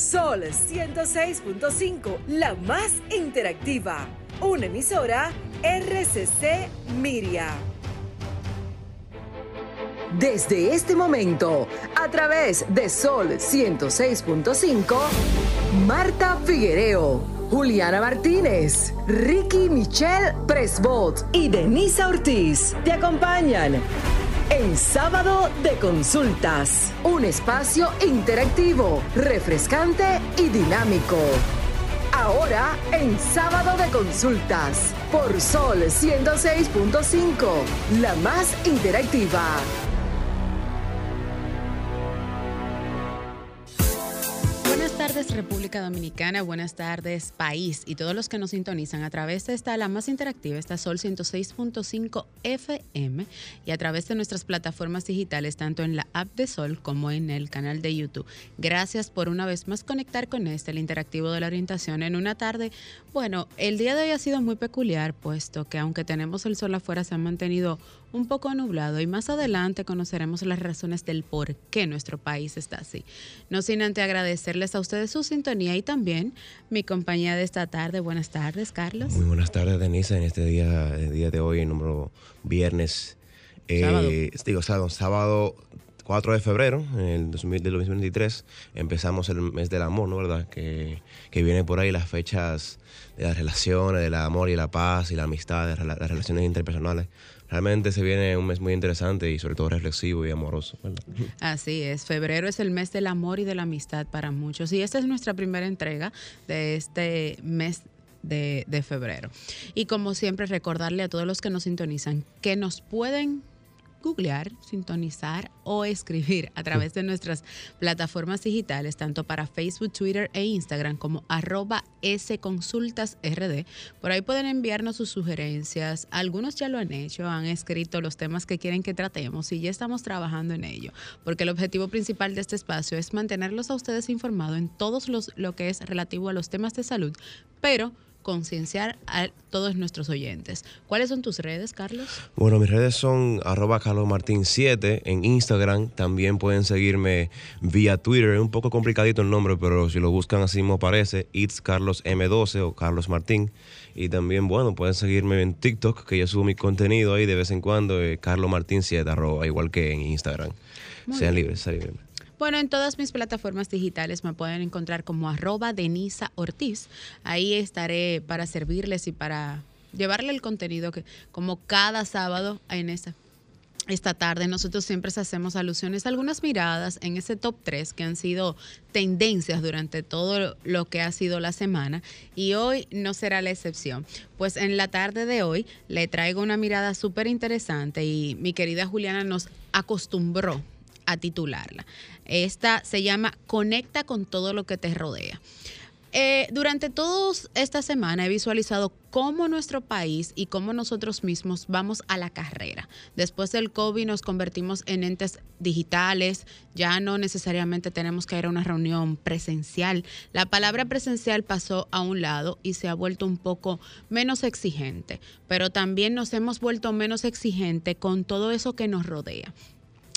Sol 106.5, la más interactiva. Una emisora RCC Miria. Desde este momento, a través de Sol 106.5, Marta Figuereo, Juliana Martínez, Ricky Michelle Presbot y Denisa Ortiz te acompañan en Sábado de Consultas, un espacio interactivo, refrescante y dinámico. Ahora en Sábado de Consultas, por Sol 106.5, la más interactiva. Tardes República Dominicana, buenas tardes país y todos los que nos sintonizan a través de esta, la más interactiva, esta Sol 106.5 FM y a través de nuestras plataformas digitales, tanto en la app de Sol como en el canal de YouTube. Gracias por una vez más conectar con este, el interactivo de la orientación, en una tarde. Bueno, el día de hoy ha sido muy peculiar, puesto que aunque tenemos el sol afuera, se ha mantenido un poco nublado y más adelante conoceremos las razones del por qué nuestro país está así. No sin antes agradecerles a ustedes su sintonía y también mi compañía de esta tarde. Buenas tardes, Carlos. Muy buenas tardes, Denise, en este día, el día de hoy, número viernes. Eh, sábado. Digo, sábado, sábado 4 de febrero en el 2023 empezamos el mes del amor, ¿no? ¿Verdad? Que, que viene por ahí las fechas de las relaciones, del amor y la paz y la amistad, de las relaciones interpersonales realmente se viene un mes muy interesante y sobre todo reflexivo y amoroso. Así es, febrero es el mes del amor y de la amistad para muchos y esta es nuestra primera entrega de este mes de, de febrero. Y como siempre, recordarle a todos los que nos sintonizan que nos pueden googlear, sintonizar o escribir a través de nuestras plataformas digitales, tanto para Facebook, Twitter e Instagram como arroba sconsultasrd. Por ahí pueden enviarnos sus sugerencias. Algunos ya lo han hecho, han escrito los temas que quieren que tratemos y ya estamos trabajando en ello, porque el objetivo principal de este espacio es mantenerlos a ustedes informados en todos los lo que es relativo a los temas de salud, pero concienciar a todos nuestros oyentes. ¿Cuáles son tus redes, Carlos? Bueno, mis redes son arroba carlosmartin7 en Instagram. También pueden seguirme vía Twitter. Es un poco complicadito el nombre, pero si lo buscan así me aparece. It's Carlos M12 o Carlos Martín. Y también, bueno, pueden seguirme en TikTok, que yo subo mi contenido ahí de vez en cuando, eh, Carlos Martín 7, arroba, igual que en Instagram. sean libres, sean libres. Bueno, en todas mis plataformas digitales me pueden encontrar como arroba Denisa Ortiz. Ahí estaré para servirles y para llevarle el contenido que como cada sábado en esta esta tarde nosotros siempre hacemos alusiones a algunas miradas en ese top 3 que han sido tendencias durante todo lo que ha sido la semana y hoy no será la excepción. Pues en la tarde de hoy le traigo una mirada súper interesante y mi querida Juliana nos acostumbró a titularla. Esta se llama Conecta con todo lo que te rodea. Eh, durante toda esta semana he visualizado cómo nuestro país y cómo nosotros mismos vamos a la carrera. Después del COVID nos convertimos en entes digitales, ya no necesariamente tenemos que ir a una reunión presencial. La palabra presencial pasó a un lado y se ha vuelto un poco menos exigente, pero también nos hemos vuelto menos exigente con todo eso que nos rodea.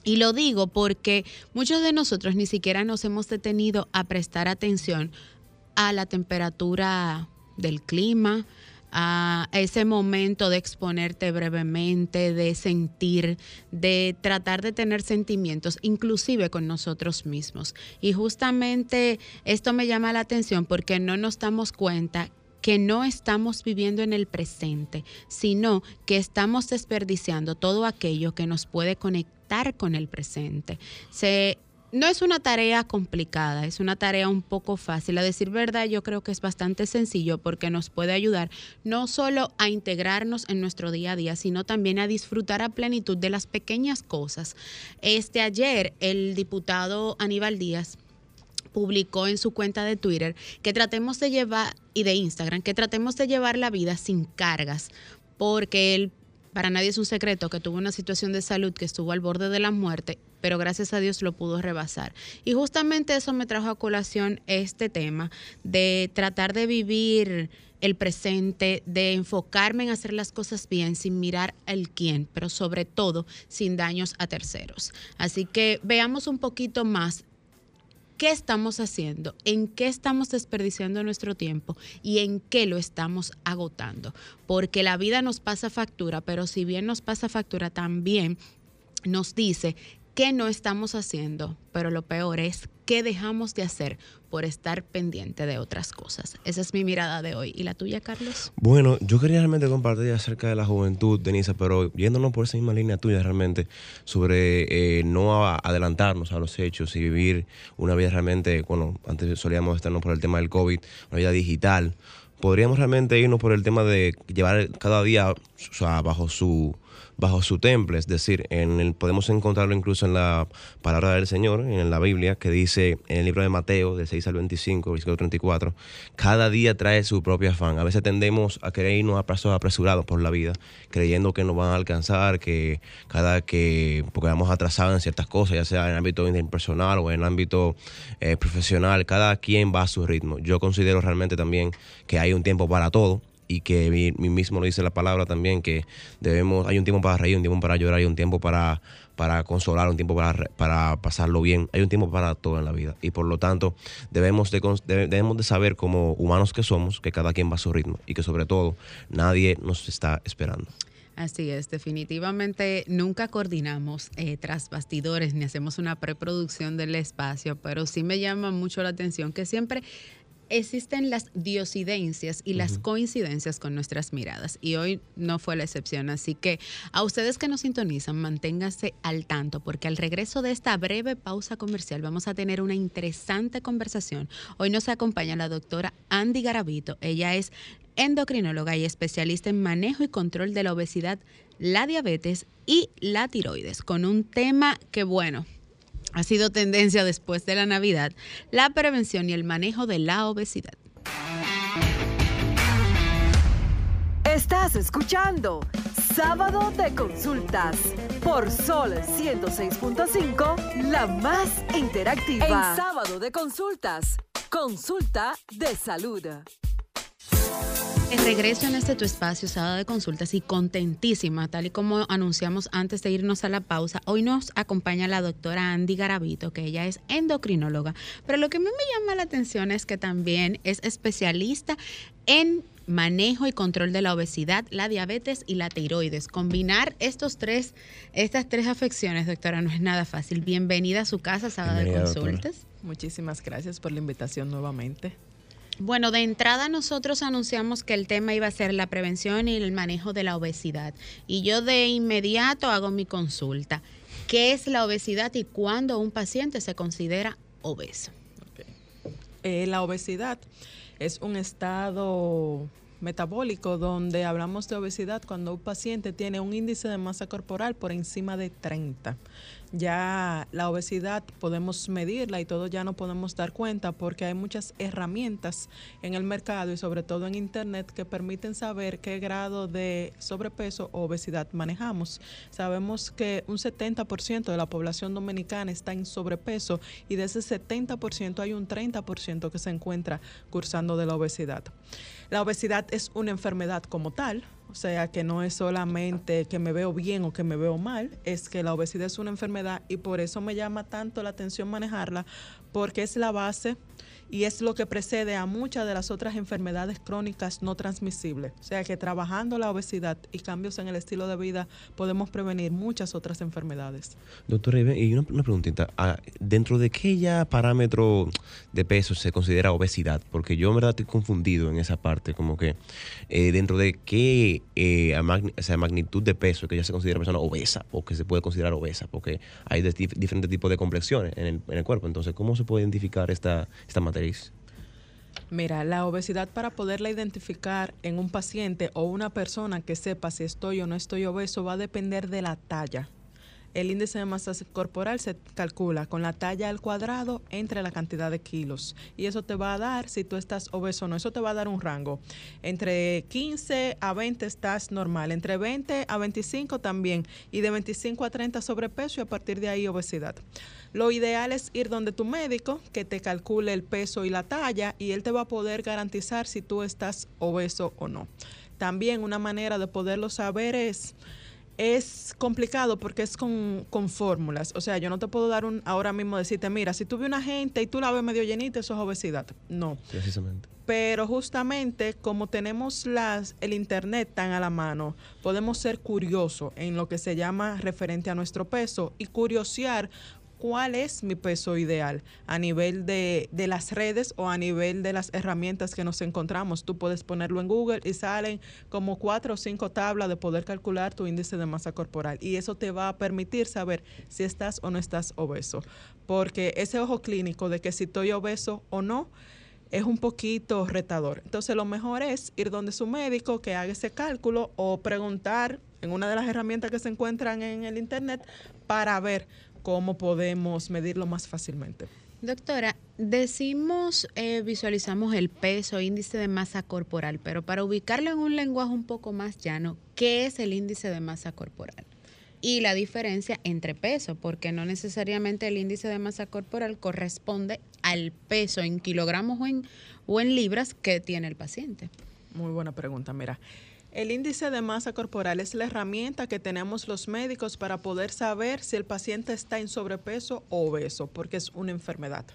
Y lo digo porque muchos de nosotros ni siquiera nos hemos detenido a prestar atención a la temperatura del clima, a ese momento de exponerte brevemente, de sentir, de tratar de tener sentimientos, inclusive con nosotros mismos. Y justamente esto me llama la atención porque no nos damos cuenta que no estamos viviendo en el presente, sino que estamos desperdiciando todo aquello que nos puede conectar con el presente. Se, no es una tarea complicada, es una tarea un poco fácil. A decir verdad, yo creo que es bastante sencillo porque nos puede ayudar no solo a integrarnos en nuestro día a día, sino también a disfrutar a plenitud de las pequeñas cosas. Este ayer el diputado Aníbal Díaz publicó en su cuenta de Twitter que tratemos de llevar y de Instagram que tratemos de llevar la vida sin cargas porque él para nadie es un secreto que tuvo una situación de salud que estuvo al borde de la muerte, pero gracias a Dios lo pudo rebasar. Y justamente eso me trajo a colación este tema de tratar de vivir el presente, de enfocarme en hacer las cosas bien sin mirar el quién, pero sobre todo sin daños a terceros. Así que veamos un poquito más qué estamos haciendo, en qué estamos desperdiciando nuestro tiempo y en qué lo estamos agotando. Porque la vida nos pasa factura, pero si bien nos pasa factura, también nos dice qué no estamos haciendo, pero lo peor es qué dejamos de hacer por estar pendiente de otras cosas. Esa es mi mirada de hoy. ¿Y la tuya, Carlos? Bueno, yo quería realmente compartir acerca de la juventud, Denisa, pero yéndonos por esa misma línea tuya realmente, sobre eh, no adelantarnos a los hechos y vivir una vida realmente, bueno, antes solíamos estarnos por el tema del COVID, una vida digital. Podríamos realmente irnos por el tema de llevar cada día o sea, bajo su bajo su temple, es decir, en el, podemos encontrarlo incluso en la palabra del Señor, en la Biblia, que dice en el libro de Mateo, del 6 al 25, versículo 34, cada día trae su propio afán. A veces tendemos a querer irnos a pasos apresurados por la vida, creyendo que nos van a alcanzar, que cada que, porque vamos atrasados en ciertas cosas, ya sea en el ámbito interpersonal o en el ámbito eh, profesional, cada quien va a su ritmo. Yo considero realmente también que hay un tiempo para todo y que mí mismo lo dice la palabra también, que debemos, hay un tiempo para reír, un tiempo para llorar, hay un tiempo para, para consolar, un tiempo para, para pasarlo bien, hay un tiempo para todo en la vida. Y por lo tanto, debemos de, debemos de saber como humanos que somos, que cada quien va a su ritmo y que sobre todo nadie nos está esperando. Así es, definitivamente nunca coordinamos eh, tras bastidores ni hacemos una preproducción del espacio, pero sí me llama mucho la atención que siempre existen las diosidencias y las coincidencias con nuestras miradas y hoy no fue la excepción. Así que a ustedes que nos sintonizan, manténganse al tanto porque al regreso de esta breve pausa comercial vamos a tener una interesante conversación. Hoy nos acompaña la doctora Andy Garavito. Ella es endocrinóloga y especialista en manejo y control de la obesidad, la diabetes y la tiroides, con un tema que, bueno, ha sido tendencia después de la Navidad, la prevención y el manejo de la obesidad. Estás escuchando Sábado de Consultas por Sol 106.5, la más interactiva. En Sábado de Consultas, consulta de salud. En regreso en este tu espacio, sábado de consultas y contentísima, tal y como anunciamos antes de irnos a la pausa, hoy nos acompaña la doctora Andy Garavito, que ella es endocrinóloga. Pero lo que a mí me llama la atención es que también es especialista en manejo y control de la obesidad, la diabetes y la tiroides. Combinar estos tres, estas tres afecciones, doctora, no es nada fácil. Bienvenida a su casa, sábado de consultas. Muchísimas gracias por la invitación nuevamente. Bueno, de entrada nosotros anunciamos que el tema iba a ser la prevención y el manejo de la obesidad. Y yo de inmediato hago mi consulta. ¿Qué es la obesidad y cuándo un paciente se considera obeso? Eh, la obesidad es un estado metabólico donde hablamos de obesidad cuando un paciente tiene un índice de masa corporal por encima de 30 ya la obesidad podemos medirla y todo ya no podemos dar cuenta porque hay muchas herramientas en el mercado y sobre todo en internet que permiten saber qué grado de sobrepeso o obesidad manejamos. Sabemos que un 70% de la población dominicana está en sobrepeso y de ese 70% hay un 30% que se encuentra cursando de la obesidad. La obesidad es una enfermedad como tal, o sea, que no es solamente que me veo bien o que me veo mal, es que la obesidad es una enfermedad y por eso me llama tanto la atención manejarla, porque es la base y es lo que precede a muchas de las otras enfermedades crónicas no transmisibles. O sea que trabajando la obesidad y cambios en el estilo de vida podemos prevenir muchas otras enfermedades. Doctora, y una, preguntita, ah, ¿dentro de qué ya parámetro de peso se considera obesidad? Porque yo en verdad estoy confundido en esa parte, como que eh, dentro de qué eh, magnitud de peso que ya se considera persona obesa o que se puede considerar obesa, porque hay diferentes tipos de complexiones en el, en el, cuerpo. Entonces, ¿cómo se puede identificar esta, esta materia? Mira, la obesidad para poderla identificar en un paciente o una persona que sepa si estoy o no estoy obeso va a depender de la talla el índice de masa corporal se calcula con la talla al cuadrado entre la cantidad de kilos. Y eso te va a dar, si tú estás obeso o no, eso te va a dar un rango. Entre 15 a 20 estás normal, entre 20 a 25 también, y de 25 a 30 sobrepeso y a partir de ahí obesidad. Lo ideal es ir donde tu médico, que te calcule el peso y la talla, y él te va a poder garantizar si tú estás obeso o no. También una manera de poderlo saber es es complicado porque es con, fórmulas. O sea, yo no te puedo dar un ahora mismo decirte, mira, si tú ves una gente y tú la ves medio llenita, eso es obesidad. No. Precisamente. Pero justamente como tenemos las, el internet tan a la mano, podemos ser curiosos en lo que se llama referente a nuestro peso y curiosear cuál es mi peso ideal a nivel de, de, las redes o a nivel de las herramientas que nos encontramos. Tú puedes ponerlo en Google y salen como cuatro o cinco tablas de poder calcular tu índice de masa corporal y eso te va a permitir saber si estás o no estás obeso. Porque ese ojo clínico de que si estoy obeso o no, es un poquito retador. Entonces lo mejor es ir donde su médico que haga ese cálculo o preguntar en una de las herramientas que se encuentran en el internet para ver cómo podemos medirlo más fácilmente. Doctora, decimos, eh, visualizamos el peso, índice de masa corporal, pero para ubicarlo en un lenguaje un poco más llano, ¿qué es el índice de masa corporal? Y la diferencia entre peso, porque no necesariamente el índice de masa corporal corresponde al peso en kilogramos o en, o en libras que tiene el paciente. Muy buena pregunta, mira. El índice de masa corporal es la herramienta que tenemos los médicos para poder saber si el paciente está en sobrepeso o obeso, porque es una enfermedad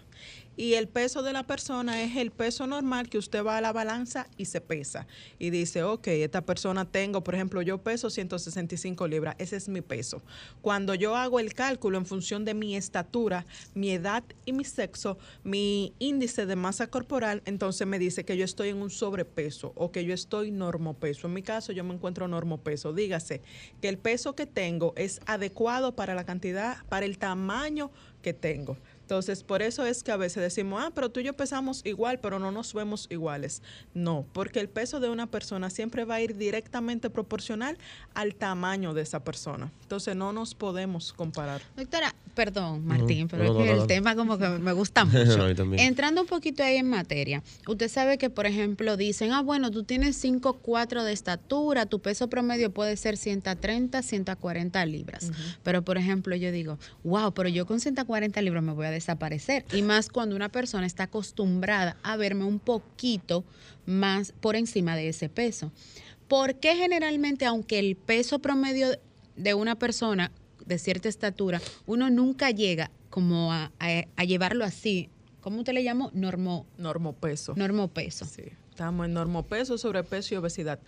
y el peso de la persona es el peso normal que usted va a la balanza y se pesa y dice, ok, esta persona tengo, por ejemplo, yo peso 165 libras, ese es mi peso. Cuando yo hago el cálculo en función de mi estatura, mi edad y mi sexo, mi índice de masa corporal, entonces me dice que yo estoy en un sobrepeso o que yo estoy normopeso. En mi caso, yo me encuentro normopeso. Dígase que el peso que tengo es adecuado para la cantidad, para el tamaño que tengo. Entonces, por eso es que a veces decimos, ah, pero tú y yo pesamos igual, pero no nos vemos iguales. No, porque el peso de una persona siempre va a ir directamente proporcional al tamaño de esa persona. Entonces, no nos podemos comparar. Doctora, perdón, Martín, pero es que el tema como que me gusta mucho. Entrando un poquito ahí en materia, usted sabe que, por ejemplo, dicen, ah, bueno, tú tienes 5'4 de estatura, tu peso promedio puede ser 130, 140 libras. Pero, por ejemplo, yo digo, wow, pero yo con 140 libras me voy a desaparecer. Y más cuando una persona está acostumbrada a verme un poquito más por encima de ese peso. ¿Por qué generalmente, aunque el peso promedio de una persona de cierta estatura, uno nunca llega como a, llevarlo así? ¿Cómo usted le llamó? Normo, normopeso. Normopeso. Sí, estamos en normopeso, sobrepeso y obesidad.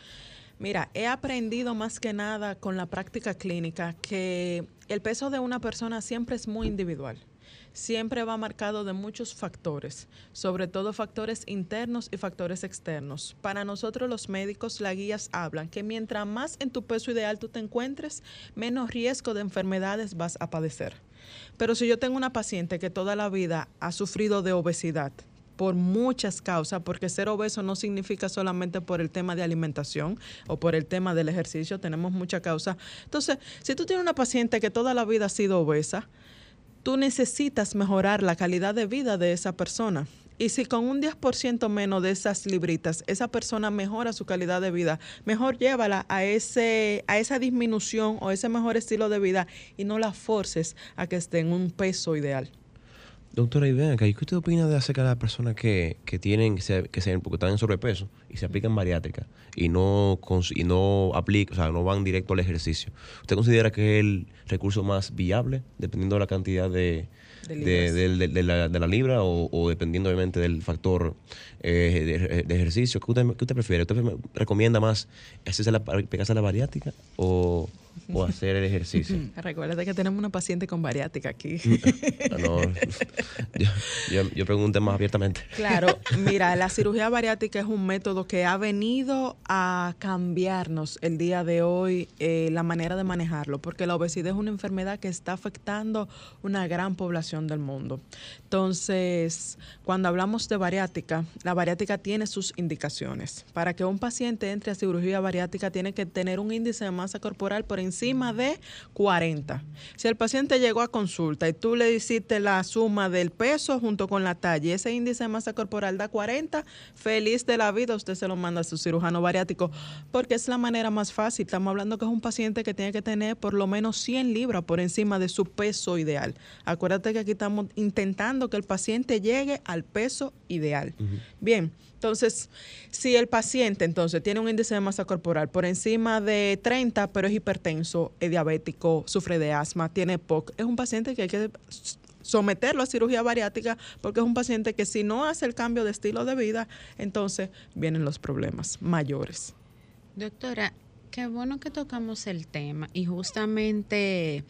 Mira, he aprendido más que nada con la práctica clínica que el peso de una persona siempre es muy individual siempre va marcado de muchos factores, sobre todo factores internos y factores externos. Para nosotros los médicos, las guías hablan que mientras más en tu peso ideal tú te encuentres, menos riesgo de enfermedades vas a padecer. Pero si yo tengo una paciente que toda la vida ha sufrido de obesidad, por muchas causas, porque ser obeso no significa solamente por el tema de alimentación o por el tema del ejercicio, tenemos mucha causa. Entonces, si tú tienes una paciente que toda la vida ha sido obesa, tú necesitas mejorar la calidad de vida de esa persona. Y si con un 10% menos de esas libritas esa persona mejora su calidad de vida, mejor llévala a, ese, a esa disminución o ese mejor estilo de vida y no la forces a que esté en un peso ideal. Doctora, y ¿qué usted opina de acerca de las personas que, que tienen, que, se, que se, porque están en sobrepeso y se aplican bariátrica y no, y no aplican, o sea, no van directo al ejercicio? ¿Usted considera que es el recurso más viable, dependiendo de la cantidad de, de, la, de la, libra o, dependiendo obviamente del factor eh, de, ejercicio? ¿Qué usted, qué usted prefiere? ¿Usted recomienda más hacerse la, pegarse a la bariátrica o o hacer el ejercicio. Recuerda que tenemos una paciente con bariátrica aquí. Ah, no, yo, yo, pregunté más abiertamente. Claro, mira, la cirugía bariátrica es un método que ha venido a cambiarnos el día de hoy eh, la manera de manejarlo, porque la obesidad es una enfermedad que está afectando una gran población del mundo. Entonces, cuando hablamos de bariátrica, la bariátrica tiene sus indicaciones. Para que un paciente entre a cirugía bariátrica tiene que tener un índice de masa corporal por encima de 40. Si el paciente llegó a consulta y tú le hiciste la suma del peso junto con la talla y ese índice de masa corporal da 40, feliz de la vida, usted se lo manda a su cirujano bariátrico porque es la manera más fácil. Estamos hablando que es un paciente que tiene que tener por lo menos 100 libras por encima de su peso ideal. Acuérdate que aquí estamos intentando que el paciente llegue al peso ideal. Bien. Entonces, si el paciente entonces tiene un índice de masa corporal por encima de 30, pero es hipertenso, hipertenso, es diabético, sufre de asma, tiene POC, es un paciente que hay que someterlo a cirugía bariátrica porque es un paciente que si no hace el cambio de estilo de vida, entonces vienen los problemas mayores. Doctora, qué bueno que tocamos el tema y justamente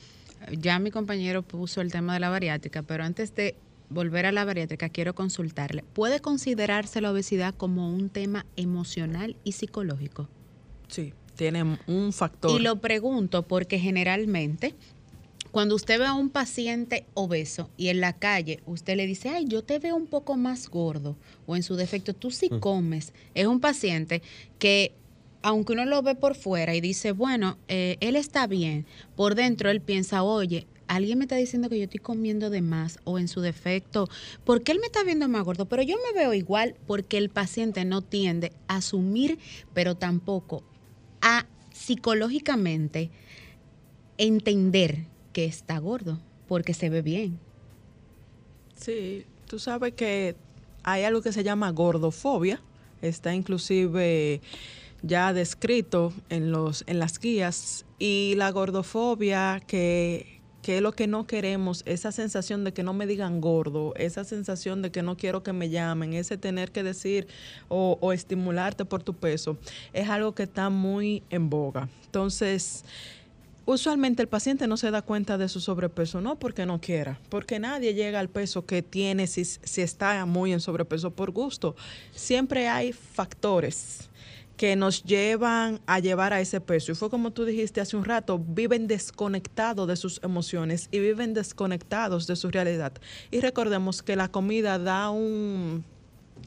ya mi compañero puso el tema de la bariátrica, pero antes de volver a la bariátrica, quiero consultarle. ¿Puede considerarse la obesidad como un tema emocional y psicológico? Sí, tiene un factor. Y lo pregunto porque generalmente cuando usted ve a un paciente obeso y en la calle usted le dice, ay, yo te veo un poco más gordo, o en su defecto, tú sí mm. comes, es un paciente que, aunque uno lo ve por fuera y dice, bueno, eh, él está bien, por dentro él piensa, oye, alguien me está diciendo que yo estoy comiendo de más o en su defecto, ¿por qué él me está viendo más gordo? Pero yo me veo igual porque el paciente no tiende a asumir, pero tampoco a psicológicamente entender que está gordo porque se ve bien. Sí, tú sabes que hay algo que se llama gordofobia, está inclusive ya descrito en los en las guías y la gordofobia que que es lo que no queremos, esa sensación de que no me digan gordo, esa sensación de que no quiero que me llamen, ese tener que decir o, estimularte por tu peso, es algo que está muy en boga. Entonces, Usualmente el paciente no se da cuenta de su sobrepeso, no porque no quiera, porque nadie llega al peso que tiene si, si está muy en sobrepeso por gusto. Siempre hay factores que nos llevan a llevar a ese peso. Y fue como tú dijiste hace un rato, viven desconectados de sus emociones y viven desconectados de su realidad. Y recordemos que la comida da un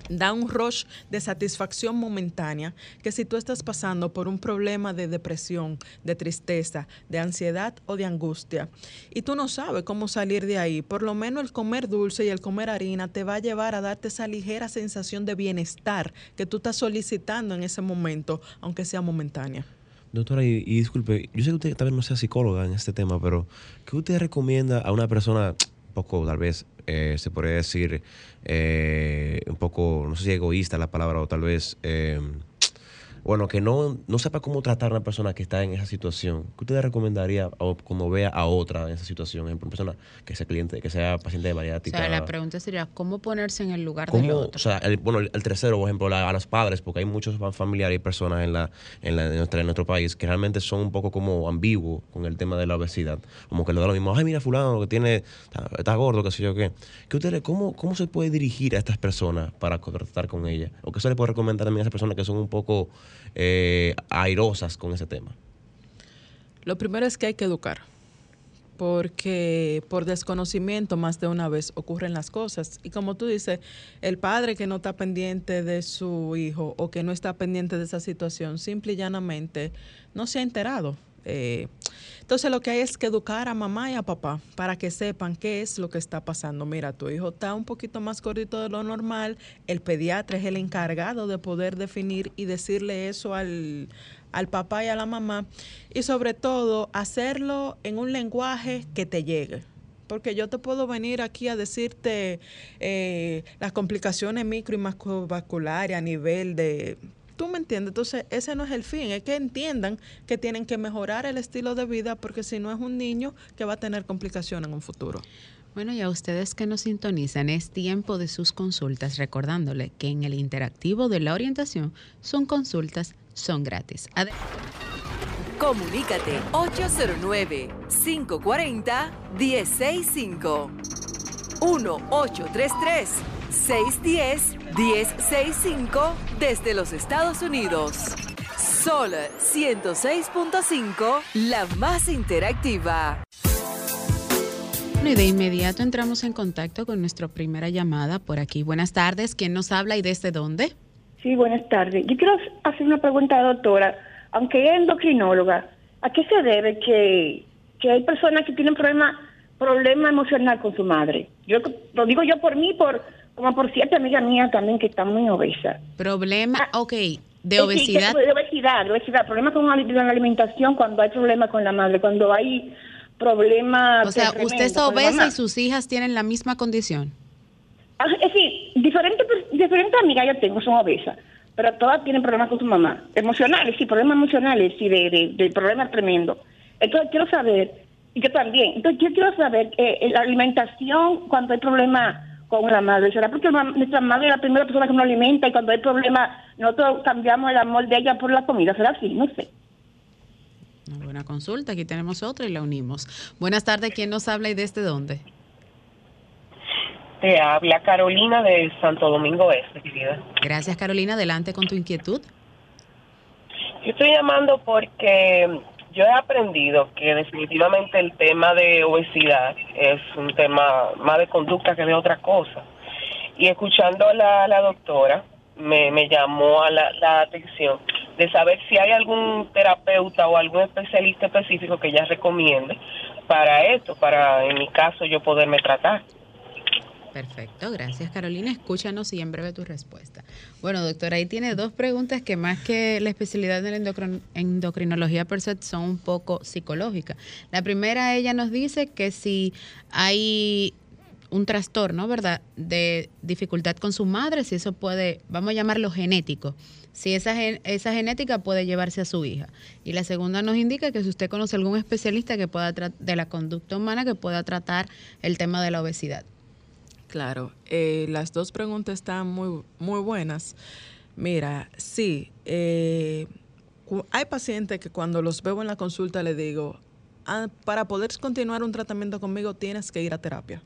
da un rush de satisfacción momentánea que si tú estás pasando por un problema de depresión, de tristeza, de ansiedad o de angustia y tú no sabes cómo salir de ahí, por lo menos el comer dulce y el comer harina te va a llevar a darte esa ligera sensación de bienestar que tú estás solicitando en ese momento, aunque sea momentánea. Doctora, y, disculpe, yo sé que usted vez no sea psicóloga en este tema, pero ¿qué usted recomienda a una persona poco, tal vez, eh, se podría decir, eh, un poco, no sé si egoísta la palabra, o tal vez eh, bueno, que no, no sepa cómo tratar a una persona que está en esa situación, ¿qué usted recomendaría o como vea a otra en esa situación? Ejemplo, una persona que sea cliente, que sea paciente de bariátrica. O sea, la pregunta sería, ¿cómo ponerse en el lugar del otro? O sea, el, bueno, el, tercero, por ejemplo, a los padres, porque hay muchos familiares y personas en, la, en, la, en, nuestro país que realmente son un poco como ambiguos con el tema de la obesidad. Como que le da lo mismo, ay, mira, fulano, que tiene, está, gordo, qué sé yo qué. ¿Qué usted, cómo, ¿Cómo se puede dirigir a estas personas para tratar con ellas? ¿O qué se le puede recomendar también a esas personas que son un poco eh, airosas con ese tema? Lo primero es que hay que educar, porque por desconocimiento más de una vez ocurren las cosas. Y como tú dices, el padre que no está pendiente de su hijo o que no está pendiente de esa situación, simple y llanamente no se ha enterado. Eh, entonces lo que hay es que educar a mamá y a papá para que sepan qué es lo que está pasando. Mira, tu hijo está un poquito más gordito de lo normal, el pediatra es el encargado de poder definir y decirle eso al, al papá y a la mamá y sobre todo hacerlo en un lenguaje que te llegue porque yo te puedo venir aquí a decirte eh, las complicaciones micro y macrovasculares a nivel de ¿Tú me entiendes? Entonces, ese no es el fin, es que entiendan que tienen que mejorar el estilo de vida porque si no es un niño que va a tener complicaciones en un futuro. Bueno, y a ustedes que nos sintonizan, es tiempo de sus consultas, recordándole que en el interactivo de la orientación son consultas, son gratis. Comunícate 809 540 165 1833 610-1065 desde los Estados Unidos. Sol 106.5, la más interactiva. y de inmediato entramos en contacto con nuestra primera llamada por aquí. Buenas tardes, ¿quién nos habla y desde dónde? Sí, buenas tardes. Yo quiero hacer una pregunta, doctora. Aunque es endocrinóloga, ¿a qué se debe que, que hay personas que tienen problema, problema emocional con su madre? Yo lo digo yo por mí, por como por cierto amiga mía también que está muy obesa. Problema, ah, ok, de obesidad. de obesidad, obesidad, problemas con la alimentación cuando hay problemas con la madre, cuando hay problemas... O sea, usted es obesa y sus hijas tienen la misma condición. Ah, es decir, diferentes, diferentes amigas yo tengo son obesas, pero todas tienen problemas con su mamá. Emocionales, sí, problemas emocionales, sí, de, de, de problemas tremendos. Entonces quiero saber, y yo también, entonces yo quiero saber eh, la alimentación cuando hay problemas con la madre. ¿Será porque nuestra madre es la primera persona que nos alimenta y cuando hay problemas nosotros cambiamos el amor de ella por la comida? ¿Será así? No sé. Una buena consulta. Aquí tenemos otra y la unimos. Buenas tardes. ¿Quién nos habla y desde dónde? Te habla Carolina de Santo Domingo Este, querida. Gracias, Carolina. Adelante con tu inquietud. Yo estoy llamando porque yo he aprendido que definitivamente el tema de obesidad es un tema más de conducta que de otra cosa. Y escuchando a la, doctora, me, me, llamó a la, la, atención de saber si hay algún terapeuta o algún especialista específico que ella recomiende para esto, para en mi caso yo poderme tratar. Perfecto, gracias Carolina. Escúchanos y en breve tu respuesta. Bueno, doctora, ahí tiene dos preguntas que más que la especialidad de la endocrinología per se son un poco psicológicas. La primera, ella nos dice que si hay un trastorno, ¿verdad?, de dificultad con su madre, si eso puede, vamos a llamarlo genético, si esa, esa genética puede llevarse a su hija. Y la segunda nos indica que si usted conoce algún especialista que pueda de la conducta humana que pueda tratar el tema de la obesidad. Claro, eh, las dos preguntas están muy, muy buenas. Mira, sí, eh, hay pacientes que cuando los veo en la consulta le digo, ah, para poder continuar un tratamiento conmigo tienes que ir a terapia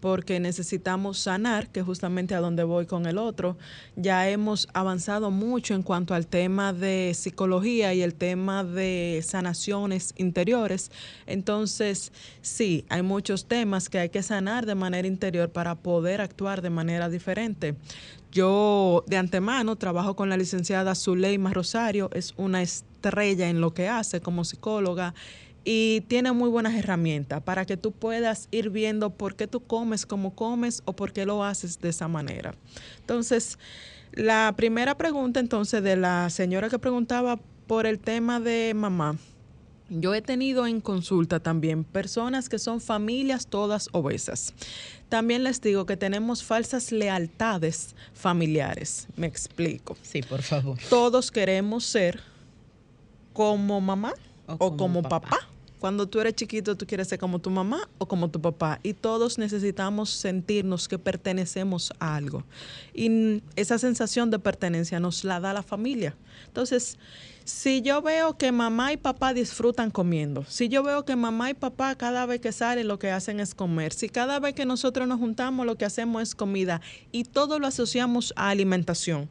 porque necesitamos sanar, que justamente a donde voy con el otro. Ya hemos avanzado mucho en cuanto al tema de psicología y el tema de sanaciones interiores. Entonces, sí, hay muchos temas que hay que sanar de manera interior para poder actuar de manera diferente. Yo de antemano trabajo con la licenciada Zuleima Rosario, es una estrella en lo que hace como psicóloga y tiene muy buenas herramientas para que tú puedas ir viendo por qué tú comes como comes o por qué lo haces de esa manera. Entonces, la primera pregunta entonces de la señora que preguntaba por el tema de mamá. Yo he tenido en consulta también personas que son familias todas obesas. También les digo que tenemos falsas lealtades familiares. Me explico. Sí, por favor. Todos queremos ser como mamá o, como, papá cuando tú eres chiquito, tú quieres ser como tu mamá o como tu papá. Y todos necesitamos sentirnos que pertenecemos a algo. Y esa sensación de pertenencia nos la da la familia. Entonces, si yo veo que mamá y papá disfrutan comiendo, si yo veo que mamá y papá cada vez que salen lo que hacen es comer, si cada vez que nosotros nos juntamos lo que hacemos es comida y todo lo asociamos a alimentación,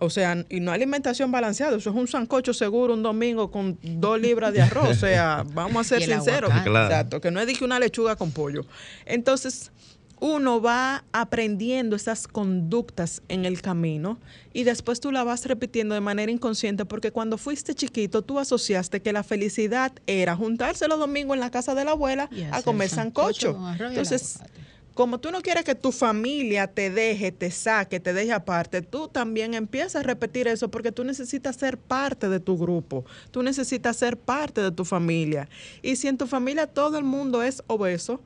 o sea, y no alimentación balanceada, eso es un sancocho seguro un domingo con dos libras de arroz. O sea, vamos a ser sinceros. Exacto, que no es de que una lechuga con pollo. Entonces, uno va aprendiendo esas conductas en el camino y después tú la vas repitiendo de manera inconsciente porque cuando fuiste chiquito tú asociaste que la felicidad era juntarse los domingos en la casa de la abuela a comer sancocho. Entonces, como tú no quieres que tu familia te deje, te saque, te deje aparte, tú también empiezas a repetir eso porque tú necesitas ser parte de tu grupo, tú necesitas ser parte de tu familia. Y si en tu familia todo el mundo es obeso,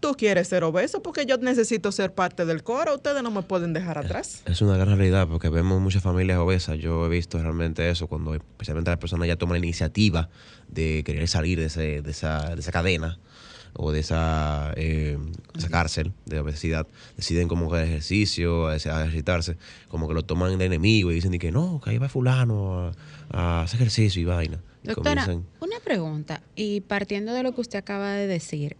tú quieres ser obeso porque yo necesito ser parte del coro, ustedes no me pueden dejar atrás. Es una gran realidad porque vemos muchas familias obesas, yo he visto realmente eso cuando especialmente las personas ya toman la iniciativa de querer salir de, de, esa, de esa cadena o de esa, eh, esa cárcel de obesidad, deciden como que ejercicio, a ejercitarse, como que lo toman de enemigo y dicen que no, que ahí va fulano a, hacer ejercicio y vaina. Doctora, una pregunta, y partiendo de lo que usted acaba de decir,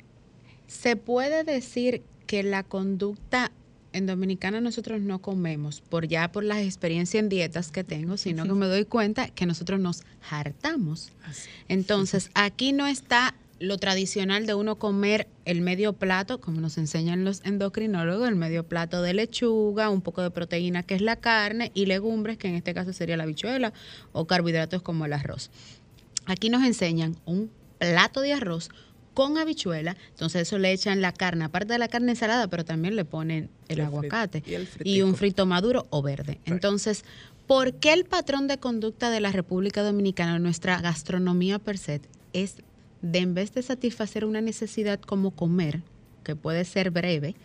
¿se puede decir que la conducta en Dominicana nosotros no comemos por ya por las experiencias en dietas que tengo, sino que me doy cuenta que nosotros nos hartamos. Entonces, aquí no está lo tradicional de uno comer el medio plato, como nos enseñan los endocrinólogos, el medio plato de lechuga, un poco de proteína que es la carne y legumbres, que en este caso sería la habichuela, o carbohidratos como el arroz. Aquí nos enseñan un plato de arroz con habichuela, entonces eso le echan la carne, aparte de la carne salada, pero también le ponen el, aguacate y, un frito maduro o verde. Entonces, ¿por qué el patrón de conducta de la República Dominicana, nuestra gastronomía per se, es de en vez de satisfacer una necesidad como comer, que puede ser breve,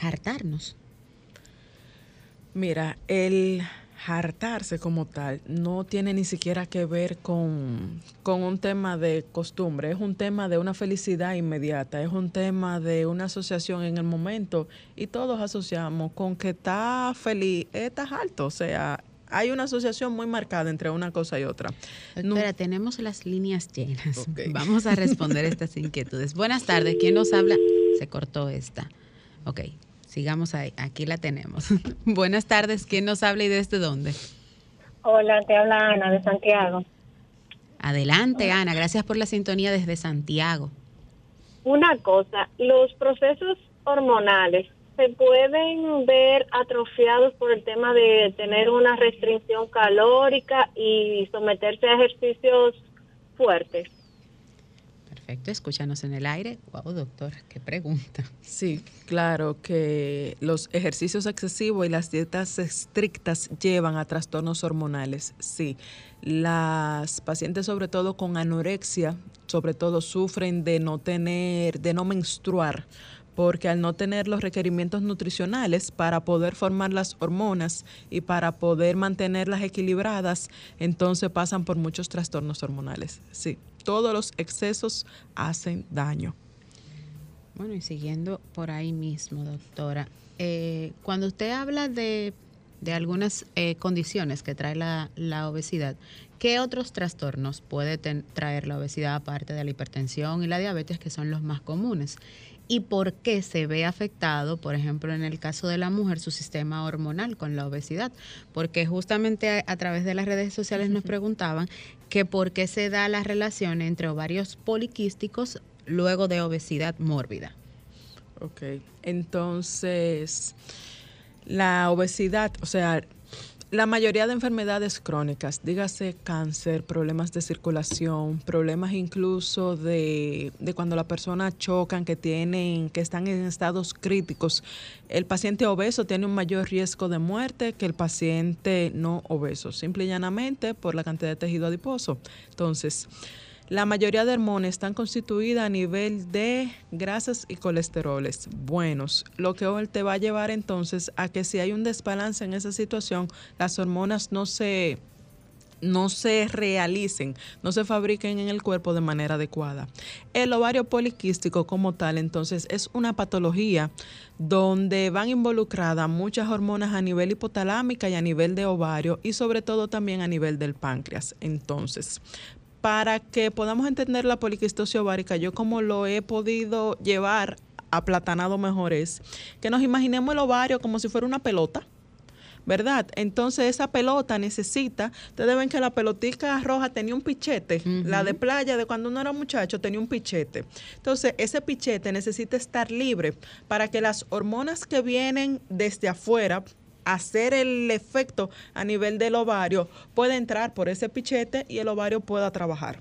hartarnos. Mira, el hartarse como tal no tiene ni siquiera que ver con, con, un tema de costumbre, es un tema de una felicidad inmediata, es un tema de una asociación en el momento y todos asociamos con que está feliz, estás alto, o sea, hay una asociación muy marcada entre una cosa y otra. Doctora, tenemos las líneas llenas. Vamos a responder estas inquietudes. Buenas tardes, ¿quién nos habla? Se cortó esta. Ok, sigamos ahí. Aquí la tenemos. Buenas tardes, ¿quién nos habla y desde dónde? Hola, te habla Ana de Santiago. Adelante, Ana. Gracias por la sintonía desde Santiago. Una cosa, los procesos hormonales se pueden ver atrofiados por el tema de tener una restricción calórica y someterse a ejercicios fuertes. Perfecto, escúchanos en el aire. Wow, doctor, qué pregunta. Sí, claro que los ejercicios excesivos y las dietas estrictas llevan a trastornos hormonales. Sí, las pacientes sobre todo con anorexia, sobre todo sufren de no tener, de no menstruar porque al no tener los requerimientos nutricionales para poder formar las hormonas y para poder mantenerlas equilibradas, entonces pasan por muchos trastornos hormonales. Sí, todos los excesos hacen daño. Bueno, y siguiendo por ahí mismo, doctora, eh, cuando usted habla de, algunas eh, condiciones que trae la, la, obesidad, ¿qué otros trastornos puede traer la obesidad aparte de la hipertensión y la diabetes, que son los más comunes? Y por qué se ve afectado, por ejemplo, en el caso de la mujer, su sistema hormonal con la obesidad. Porque justamente a, través de las redes sociales nos preguntaban que por qué se da la relación entre ovarios poliquísticos luego de obesidad mórbida. Ok, entonces la obesidad, o sea, la mayoría de enfermedades crónicas, dígase cáncer, problemas de circulación, problemas incluso de, de, cuando la persona chocan, que tienen, que están en estados críticos. El paciente obeso tiene un mayor riesgo de muerte que el paciente no obeso, simple y llanamente por la cantidad de tejido adiposo. Entonces, la mayoría de hormonas están constituidas a nivel de grasas y colesteroles buenos, lo que te va a llevar entonces a que si hay un desbalance en esa situación, las hormonas no se no se realicen, no se fabriquen en el cuerpo de manera adecuada. El ovario poliquístico como tal, entonces, es una patología donde van involucradas muchas hormonas a nivel hipotalámica y a nivel de ovario y sobre todo también a nivel del páncreas. Entonces, para que podamos entender la poliquistosis ovárica, yo como lo he podido llevar aplatanado mejor es que nos imaginemos el ovario como si fuera una pelota. ¿verdad? Entonces esa pelota necesita, ustedes ven que la pelotica roja tenía un pichete, la de playa de cuando uno era muchacho tenía un pichete. Entonces ese pichete necesita estar libre para que las hormonas que vienen desde afuera, hacer el efecto a nivel del ovario, puede entrar por ese pichete y el ovario pueda trabajar.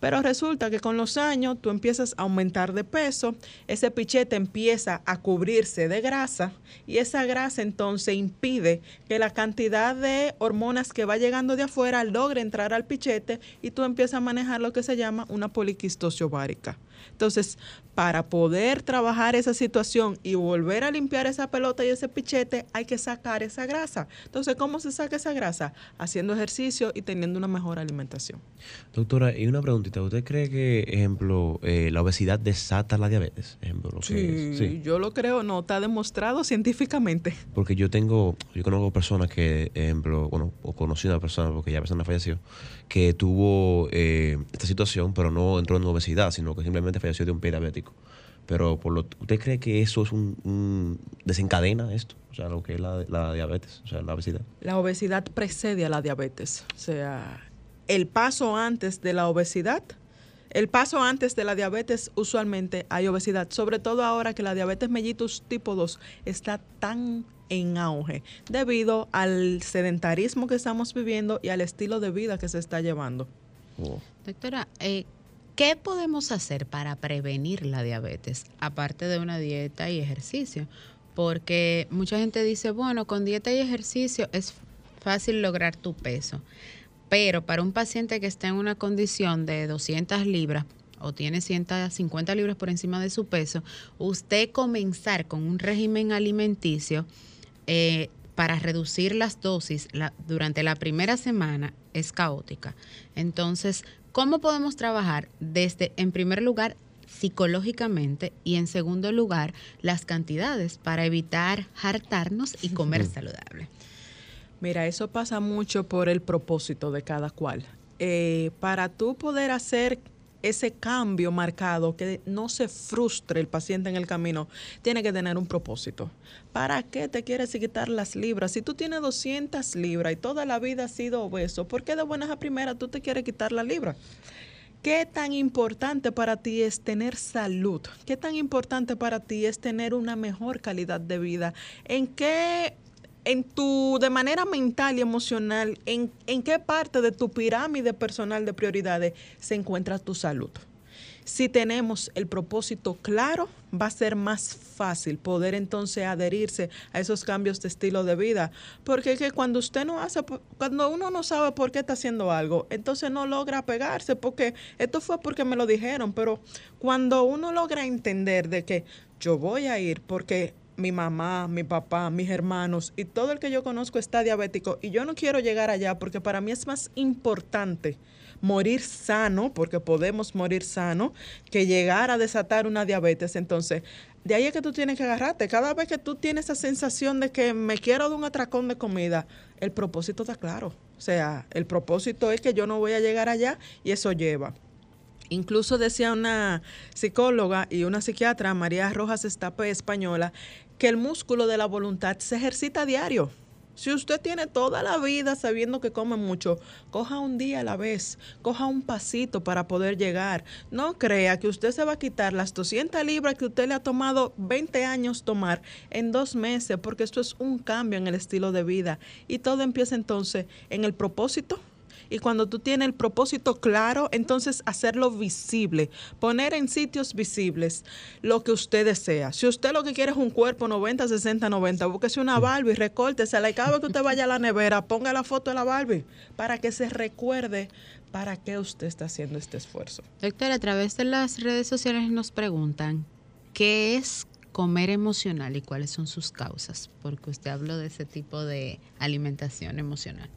Pero resulta que con los años tú empiezas a aumentar de peso, ese pichete empieza a cubrirse de grasa y esa grasa entonces impide que la cantidad de hormonas que va llegando de afuera logre entrar al pichete y tú empiezas a manejar lo que se llama una poliquistosis ovárica. Entonces, para poder trabajar esa situación y volver a limpiar esa pelota y ese pichete, hay que sacar esa grasa. Entonces, ¿cómo se saca esa grasa? Haciendo ejercicio y teniendo una mejor alimentación. Doctora, y una preguntita. ¿Usted cree que, ejemplo, eh, la obesidad desata la diabetes? Ejemplo, sí, yo lo creo, no, está demostrado científicamente. Porque yo tengo, yo conozco personas que, ejemplo, bueno, o conocí una persona, porque ya la persona falleció, que tuvo eh, esta situación, pero no entró en obesidad, sino que simplemente falleció de un pie diabético. Pero por lo, ¿usted cree que eso es un, desencadena esto? O sea, lo que es la, la, diabetes, o sea, la obesidad. La obesidad precede a la diabetes. O sea, el paso antes de la obesidad, el paso antes de la diabetes, usualmente hay obesidad. Sobre todo ahora que la diabetes mellitus tipo 2 está tan en auge debido al sedentarismo que estamos viviendo y al estilo de vida que se está llevando. Doctora, eh, ¿Qué podemos hacer para prevenir la diabetes, aparte de una dieta y ejercicio? Porque mucha gente dice, bueno, con dieta y ejercicio es fácil lograr tu peso, pero para un paciente que está en una condición de 200 libras o tiene 150 libras por encima de su peso, usted comenzar con un régimen alimenticio eh, para reducir las dosis durante la primera semana es caótica. Entonces, ¿cómo podemos trabajar desde, en primer lugar, psicológicamente y en segundo lugar, las cantidades para evitar hartarnos y comer saludable? Mira, eso pasa mucho por el propósito de cada cual. Eh, para tú poder hacer ese cambio marcado, que no se frustre el paciente en el camino, tiene que tener un propósito. ¿Para qué te quieres quitar las libras? Si tú tienes 200 libras y toda la vida has sido obeso, ¿por qué de buenas a primeras tú te quieres quitar la libra? ¿Qué tan importante para ti es tener salud? ¿Qué tan importante para ti es tener una mejor calidad de vida? ¿En qué en tu, de manera mental y emocional, ¿en, ¿en qué parte de tu pirámide personal de prioridades se encuentra tu salud? Si tenemos el propósito claro, va a ser más fácil poder entonces adherirse a esos cambios de estilo de vida. Porque que cuando usted no hace, cuando uno no sabe por qué está haciendo algo, entonces no logra pegarse, porque esto fue porque me lo dijeron. Pero cuando uno logra entender de que yo voy a ir porque mi mamá, mi papá, mis hermanos y todo el que yo conozco está diabético y yo no quiero llegar allá porque para mí es más importante morir sano, porque podemos morir sano, que llegar a desatar una diabetes. Entonces, de ahí es que tú tienes que agarrarte. Cada vez que tú tienes esa sensación de que me quiero de un atracón de comida, el propósito está claro. O sea, el propósito es que yo no voy a llegar allá y eso lleva. Incluso decía una psicóloga y una psiquiatra, María Rojas Estape, española, que el músculo de la voluntad se ejercita a diario. Si usted tiene toda la vida sabiendo que come mucho, coja un día a la vez, coja un pasito para poder llegar. No crea que usted se va a quitar las 200 libras que usted le ha tomado 20 años tomar en dos meses, porque esto es un cambio en el estilo de vida. Y todo empieza entonces en el propósito y cuando tú tienes el propósito claro, entonces hacerlo visible, poner en sitios visibles lo que usted desea. Si usted lo que quiere es un cuerpo 90, 60, 90, búsquese una Barbie, recórtesela y cada vez que usted vaya a la nevera, ponga la foto de la Barbie para que se recuerde para qué usted está haciendo este esfuerzo. Doctora, a través de las redes sociales nos preguntan, ¿qué es comer emocional y cuáles son sus causas? Porque usted habló de ese tipo de alimentación emocional.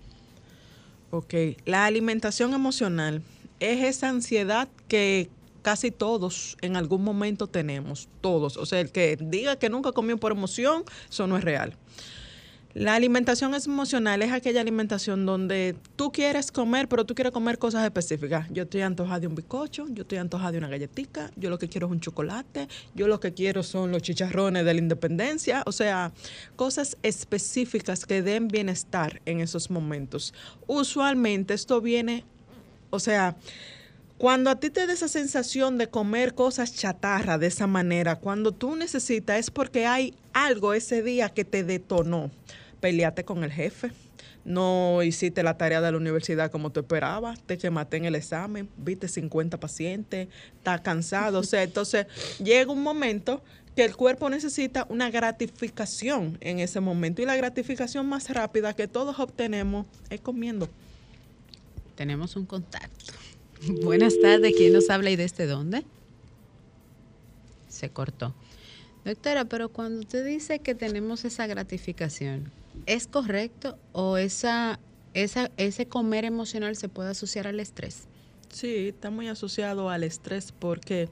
Ok, la alimentación emocional es esa ansiedad que casi todos en algún momento tenemos, todos. O sea, el que diga que nunca comió por emoción, eso no es real. La alimentación emocional es aquella alimentación donde tú quieres comer, pero tú quieres comer cosas específicas. Yo estoy antojada de un bizcocho, yo estoy antojada de una galletita, yo lo que quiero es un chocolate, yo lo que quiero son los chicharrones de la independencia, o sea, cosas específicas que den bienestar en esos momentos. Usualmente esto viene, o sea, cuando a ti te da esa sensación de comer cosas chatarra de esa manera, cuando tú necesitas es porque hay algo ese día que te detonó peleaste con el jefe, no hiciste la tarea de la universidad como tú esperabas, te quemaste en el examen, viste 50 pacientes, estás cansado, o sea, entonces llega un momento que el cuerpo necesita una gratificación en ese momento y la gratificación más rápida que todos obtenemos es comiendo. Tenemos un contacto. Buenas tardes, ¿quién nos habla y desde dónde? Se cortó. Doctora, pero cuando usted dice que tenemos esa gratificación, ¿Es correcto o esa, esa, ese comer emocional se puede asociar al estrés? Sí, está muy asociado al estrés porque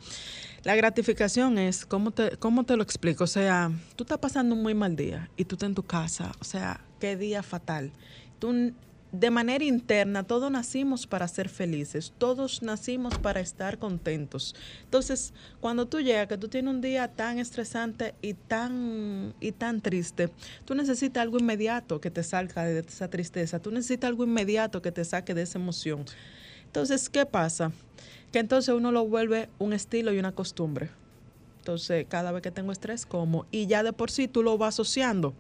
la gratificación es, ¿cómo te, ¿cómo te lo explico? O sea, tú estás pasando un muy mal día y tú estás en tu casa, o sea, qué día fatal. Tú de manera interna, todos nacimos para ser felices, todos nacimos para estar contentos. Entonces, cuando tú llegas, que tú tienes un día tan estresante y tan, y tan triste, tú necesitas algo inmediato que te salga de esa tristeza, tú necesitas algo inmediato que te saque de esa emoción. Entonces, ¿qué pasa? Que entonces uno lo vuelve un estilo y una costumbre. Entonces, cada vez que tengo estrés, como, y ya de por sí tú lo vas asociando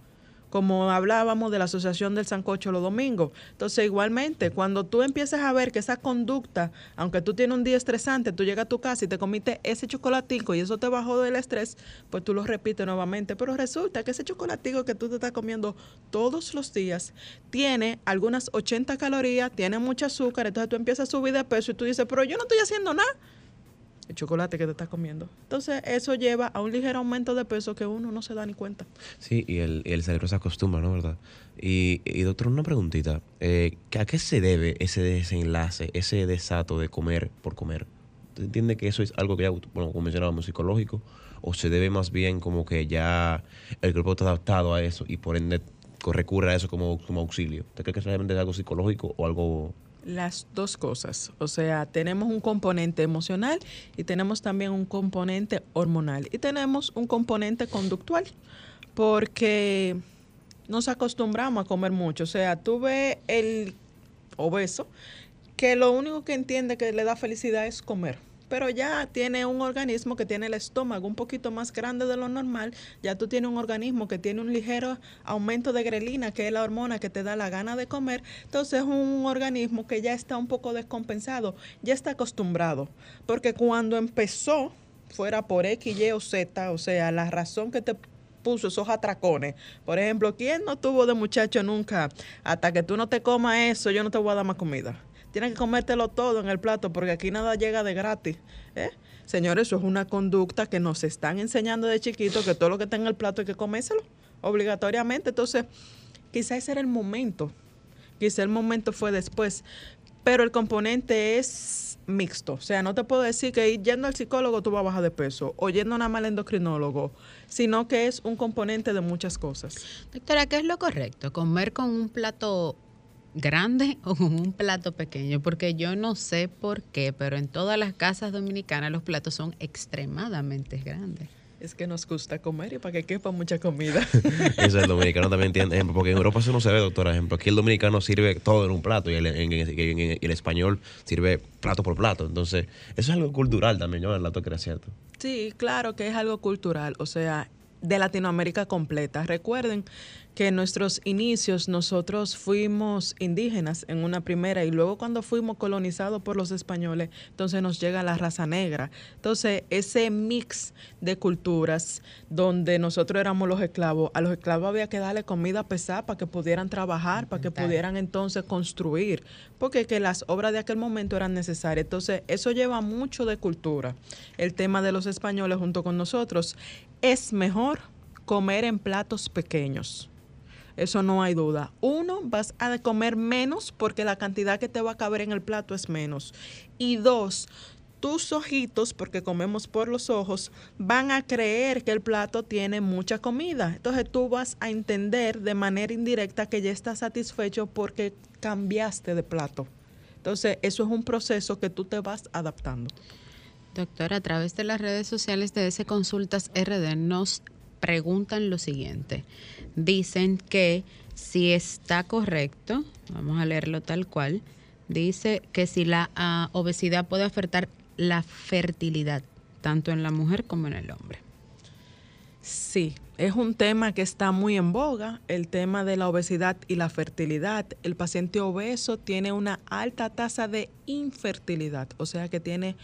como hablábamos de la Asociación del Sancocho los domingos. Entonces, igualmente, cuando tú empiezas a ver que esa conducta, aunque tú tienes un día estresante, tú llegas a tu casa y te comiste ese chocolatico y eso te bajó del estrés, pues tú lo repites nuevamente. Pero resulta que ese chocolatico que tú te estás comiendo todos los días tiene algunas 80 calorías, tiene mucho azúcar, entonces tú empiezas a subir de peso y tú dices, pero yo no estoy haciendo nada. El chocolate que te estás comiendo. Entonces, eso lleva a un ligero aumento de peso que uno no se da ni cuenta. Sí, y el, el cerebro se acostumbra, ¿no? ¿Verdad? Y, y doctor, una preguntita. Eh, ¿A qué se debe ese desenlace, ese desato de comer por comer? ¿Tú entiendes que eso es algo que ya, bueno, como mencionábamos, psicológico? ¿O se debe más bien como que ya el cuerpo está adaptado a eso y por ende recurre a eso como, como auxilio? ¿Usted cree que es realmente algo psicológico o algo las dos cosas. O sea, tenemos un componente emocional y tenemos también un componente hormonal. Y tenemos un componente conductual, porque nos acostumbramos a comer mucho. O sea, tú ves el obeso que lo único que entiende que le da felicidad es comer pero ya tiene un organismo que tiene el estómago un poquito más grande de lo normal, ya tú tienes un organismo que tiene un ligero aumento de grelina, que es la hormona que te da la gana de comer, entonces es un organismo que ya está un poco descompensado, ya está acostumbrado, porque cuando empezó, fuera por X, Y o Z, o sea, la razón que te puso esos atracones. Por ejemplo, ¿quién no tuvo de muchacho nunca? Hasta que tú no te comas eso, yo no te voy a dar más comida. Tienes que comértelo todo en el plato porque aquí nada llega de gratis. ¿eh? Señores, eso es una conducta que nos están enseñando de chiquito que todo lo que está en el plato hay que comérselo obligatoriamente. Entonces, quizás ese era el momento. Quizá el momento fue después. Pero el componente es mixto. O sea, no te puedo decir que yendo al psicólogo tú vas a bajar de peso o yendo nada más al endocrinólogo, sino que es un componente de muchas cosas. Doctora, ¿qué es lo correcto? ¿Comer con un plato grande o con un plato pequeño, porque yo no sé por qué, pero en todas las casas dominicanas los platos son extremadamente grandes. Es que nos gusta comer y para que quepa mucha comida. Eso el dominicano también tiene, porque en Europa eso no se ve, doctora. Ejemplo, aquí el dominicano sirve todo en un plato y el, en, el español sirve plato por plato. Entonces, eso es algo cultural también, yo el que era cierto. Sí, claro que es algo cultural. O sea, de Latinoamérica completa. Recuerden que en nuestros inicios nosotros fuimos indígenas en una primera y luego cuando fuimos colonizados por los españoles, entonces nos llega la raza negra. Entonces, ese mix de culturas donde nosotros éramos los esclavos, a los esclavos había que darle comida pesada para que pudieran trabajar, para que pudieran entonces construir, porque que las obras de aquel momento eran necesarias. Entonces, eso lleva mucho de cultura. El tema de los españoles junto con nosotros es mejor comer en platos pequeños. Eso no hay duda. Uno, vas a comer menos porque la cantidad que te va a caber en el plato es menos. Y dos, tus ojitos, porque comemos por los ojos, van a creer que el plato tiene mucha comida. Entonces tú vas a entender de manera indirecta que ya estás satisfecho porque cambiaste de plato. Entonces eso es un proceso que tú te vas adaptando. Doctora, a través de las redes sociales de ese Consultas RD nos preguntan lo siguiente. Dicen que si está correcto, vamos a leerlo tal cual, dice que si la ah, obesidad puede afectar la fertilidad, tanto en la mujer como en el hombre. Sí, es un tema que está muy en boga, el tema de la obesidad y la fertilidad. El paciente obeso tiene una alta tasa de infertilidad, o sea que tiene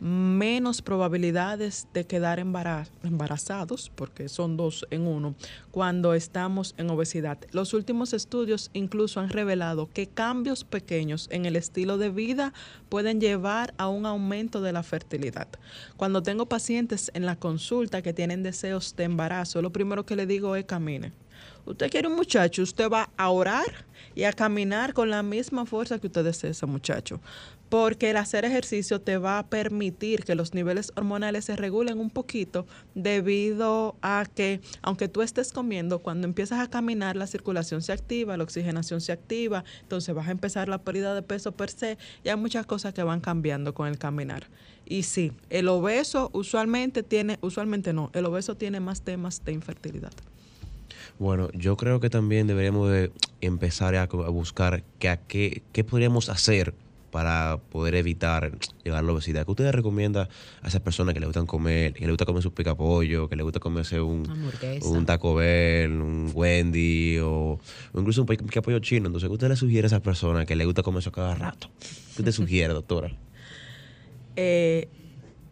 menos probabilidades de quedar embarazados, porque son dos en uno, cuando estamos en obesidad. Los últimos estudios incluso han revelado que cambios pequeños en el estilo de vida pueden llevar a un aumento de la fertilidad. Cuando tengo pacientes en la consulta que tienen deseos de embarazo, lo primero que le digo es camine. Usted quiere un muchacho, usted va a orar y a caminar con la misma fuerza que usted desea ese muchacho porque el hacer ejercicio te va a permitir que los niveles hormonales se regulen un poquito debido a que aunque tú estés comiendo, cuando empiezas a caminar la circulación se activa, la oxigenación se activa, entonces vas a empezar la pérdida de peso per se y hay muchas cosas que van cambiando con el caminar. Y sí, el obeso usualmente tiene, usualmente no, el obeso tiene más temas de infertilidad. Bueno, yo creo que también deberíamos de empezar a, buscar qué, qué podríamos hacer para poder evitar llegar a la obesidad? ¿Qué usted recomienda a esas personas que le gustan comer, que le gusta comer su picapollo, que le gusta comerse un, un Taco Bell, un Wendy o, incluso un picapollo chino? Entonces, ¿qué usted le sugiere a esas personas que le gusta comer eso cada rato? ¿Qué usted sugiere, doctora? Eh,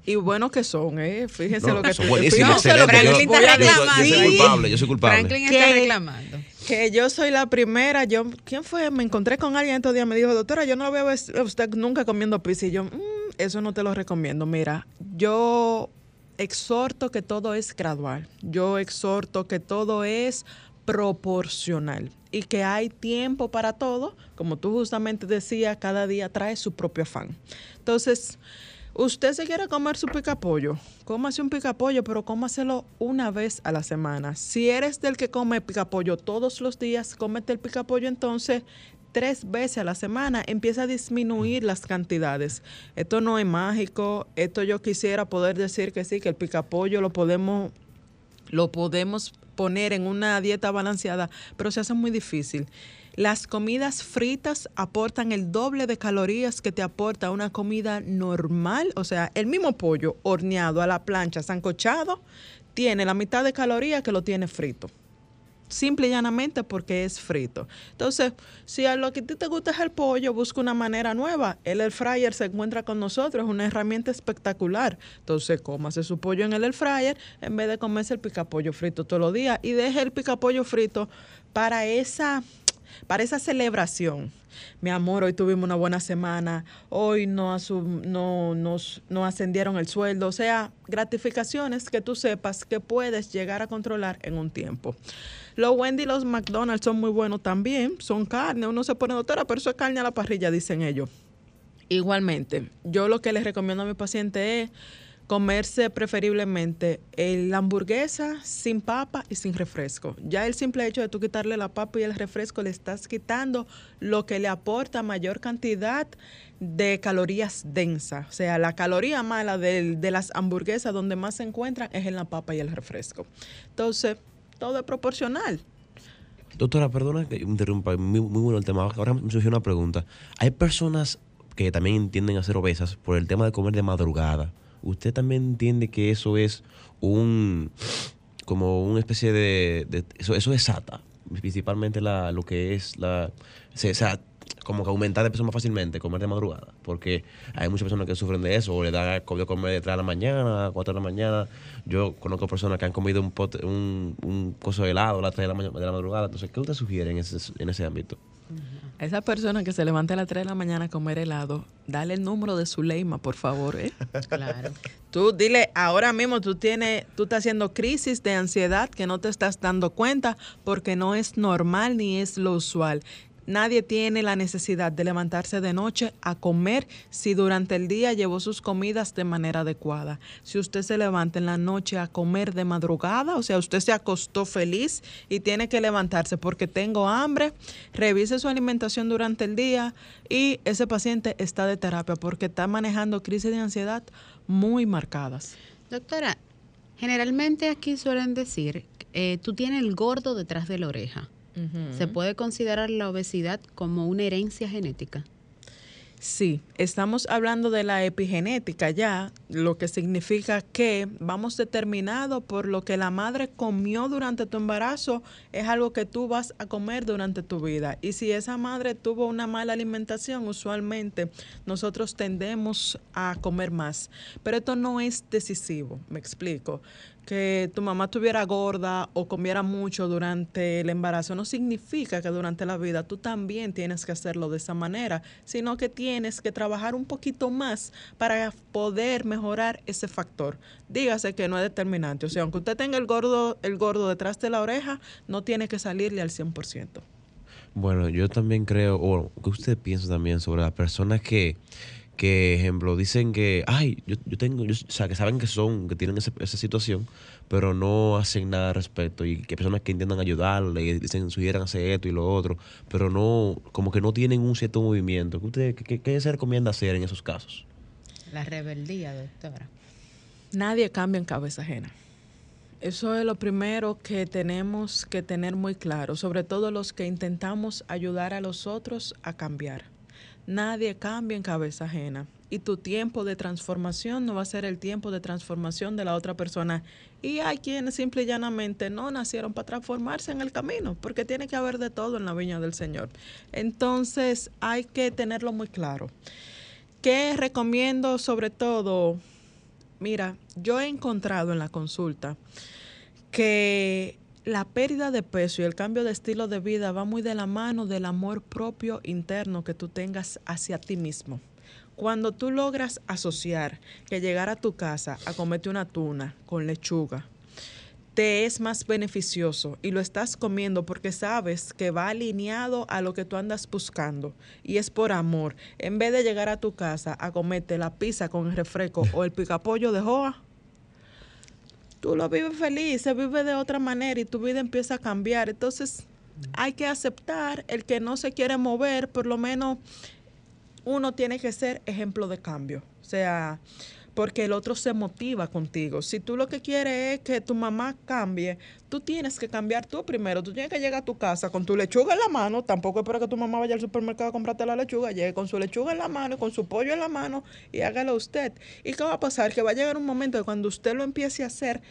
y buenos que son, ¿eh? Fíjense lo que son buenísimos, excelentes. Yo, yo, soy culpable, yo soy culpable. Franklin está reclamando. Que yo soy la primera, yo, ¿quién fue? Me encontré con alguien estos días, me dijo, doctora, yo no veo a usted nunca comiendo pizza. Y yo, mm, eso no te lo recomiendo. Mira, yo exhorto que todo es gradual. Yo exhorto que todo es proporcional y que hay tiempo para todo. Como tú justamente decías, cada día trae su propio afán. Entonces, usted se quiere comer su picapollo, cómase un picapollo, pero cómaselo una vez a la semana. Si eres del que come picapollo todos los días, cómete el picapollo entonces tres veces a la semana, empieza a disminuir las cantidades. Esto no es mágico, esto yo quisiera poder decir que sí, que el picapollo lo podemos, lo podemos poner en una dieta balanceada, pero se hace muy difícil. Las comidas fritas aportan el doble de calorías que te aporta una comida normal, o sea, el mismo pollo horneado a la plancha, sancochado, tiene la mitad de calorías que lo tiene frito simple y llanamente porque es frito. Entonces, si a lo que a ti te gusta es el pollo, busca una manera nueva. El air fryer se encuentra con nosotros, es una herramienta espectacular. Entonces, cómase su pollo en el air fryer en vez de comerse el picapollo frito todos los días y deje el picapollo frito para esa para esa celebración. Mi amor, hoy tuvimos una buena semana, hoy no, no, nos, no ascendieron el sueldo, o sea, gratificaciones que tú sepas que puedes llegar a controlar en un tiempo. Los Wendy y los McDonald's son muy buenos también. Son carne. Uno se pone doctora, pero eso es carne a la parrilla, dicen ellos. Igualmente, yo lo que les recomiendo a mi paciente es comerse preferiblemente la hamburguesa sin papa y sin refresco. Ya el simple hecho de tú quitarle la papa y el refresco le estás quitando lo que le aporta mayor cantidad de calorías densas. O sea, la caloría mala de, de las hamburguesas donde más se encuentran es en la papa y el refresco. Entonces, todo es proporcional. Doctora, perdona que interrumpa, muy, bueno el tema. Ahora me surgió una pregunta. Hay personas que también tienden a ser obesas por el tema de comer de madrugada. ¿Usted también entiende que eso es un como una especie de, eso, eso desata principalmente la, lo que es la se, como que aumentar de peso más fácilmente, comer de madrugada. Porque hay muchas personas que sufren de eso, o le da de comer de 3 de la mañana, 4 de la mañana. Yo conozco personas que han comido un, un, un coso de helado a las 3 de la, de la madrugada. Entonces, ¿qué usted sugiere en ese, en ese ámbito? A esa persona que se levanta a las 3 de la mañana a comer helado, dale el número de su leima, por favor. ¿eh? Claro. Tú dile, ahora mismo tú tienes, tú estás haciendo crisis de ansiedad que no te estás dando cuenta porque no es normal ni es lo usual. Nadie tiene la necesidad de levantarse de noche a comer si durante el día llevó sus comidas de manera adecuada. Si usted se levanta en la noche a comer de madrugada, o sea, usted se acostó feliz y tiene que levantarse porque tengo hambre, revise su alimentación durante el día y ese paciente está de terapia porque está manejando crisis de ansiedad muy marcadas. Doctora, generalmente aquí suelen decir, eh, tú tienes el gordo detrás de la oreja. ¿Se puede considerar la obesidad como una herencia genética? Sí, estamos hablando de la epigenética ya, lo que significa que vamos determinado por lo que la madre comió durante tu embarazo, es algo que tú vas a comer durante tu vida. Y si esa madre tuvo una mala alimentación, usualmente nosotros tendemos a comer más. Pero esto no es decisivo, me explico que tu mamá estuviera gorda o comiera mucho durante el embarazo no significa que durante la vida tú también tienes que hacerlo de esa manera, sino que tienes que trabajar un poquito más para poder mejorar ese factor. Dígase que no es determinante, o sea, aunque usted tenga el gordo, el gordo detrás de la oreja, no tiene que salirle al 100%. Bueno, yo también creo, o que usted piensa también sobre las personas que que, ejemplo, dicen que, ay, yo, yo tengo, o sea, que saben que son, que tienen esa, esa situación, pero no hacen nada al respecto. Y que personas que intentan ayudarle y dicen, sugieran hacer esto y lo otro, pero no, como que no tienen un cierto movimiento. ¿Qué, usted, qué, qué se recomienda hacer en esos casos? La rebeldía, doctora. Nadie cambia en cabeza ajena. Eso es lo primero que tenemos que tener muy claro, sobre todo los que intentamos ayudar a los otros a cambiar Nadie cambia en cabeza ajena. Y tu tiempo de transformación no va a ser el tiempo de transformación de la otra persona. Y hay quienes simple y llanamente no nacieron para transformarse en el camino, porque tiene que haber de todo en la viña del Señor. Entonces hay que tenerlo muy claro. ¿Qué recomiendo sobre todo? Mira, yo he encontrado en la consulta que la pérdida de peso y el cambio de estilo de vida va muy de la mano del amor propio interno que tú tengas hacia ti mismo. Cuando tú logras asociar que llegar a tu casa a comerte una tuna con lechuga, te es más beneficioso y lo estás comiendo porque sabes que va alineado a lo que tú andas buscando y es por amor. En vez de llegar a tu casa a comerte la pizza con el refresco o el picapollo de joa, tú lo vives feliz, se vive de otra manera y tu vida empieza a cambiar. Entonces hay que aceptar el que no se quiere mover, por lo menos uno tiene que ser ejemplo de cambio. O sea, porque el otro se motiva contigo. Si tú lo que quieres es que tu mamá cambie, tú tienes que cambiar tú primero. Tú tienes que llegar a tu casa con tu lechuga en la mano. Tampoco espero que tu mamá vaya al supermercado a comprarte la lechuga. Llegue con su lechuga en la mano, con su pollo en la mano y hágalo usted. ¿Y qué va a pasar? Que va a llegar un momento que cuando usted lo empiece a hacer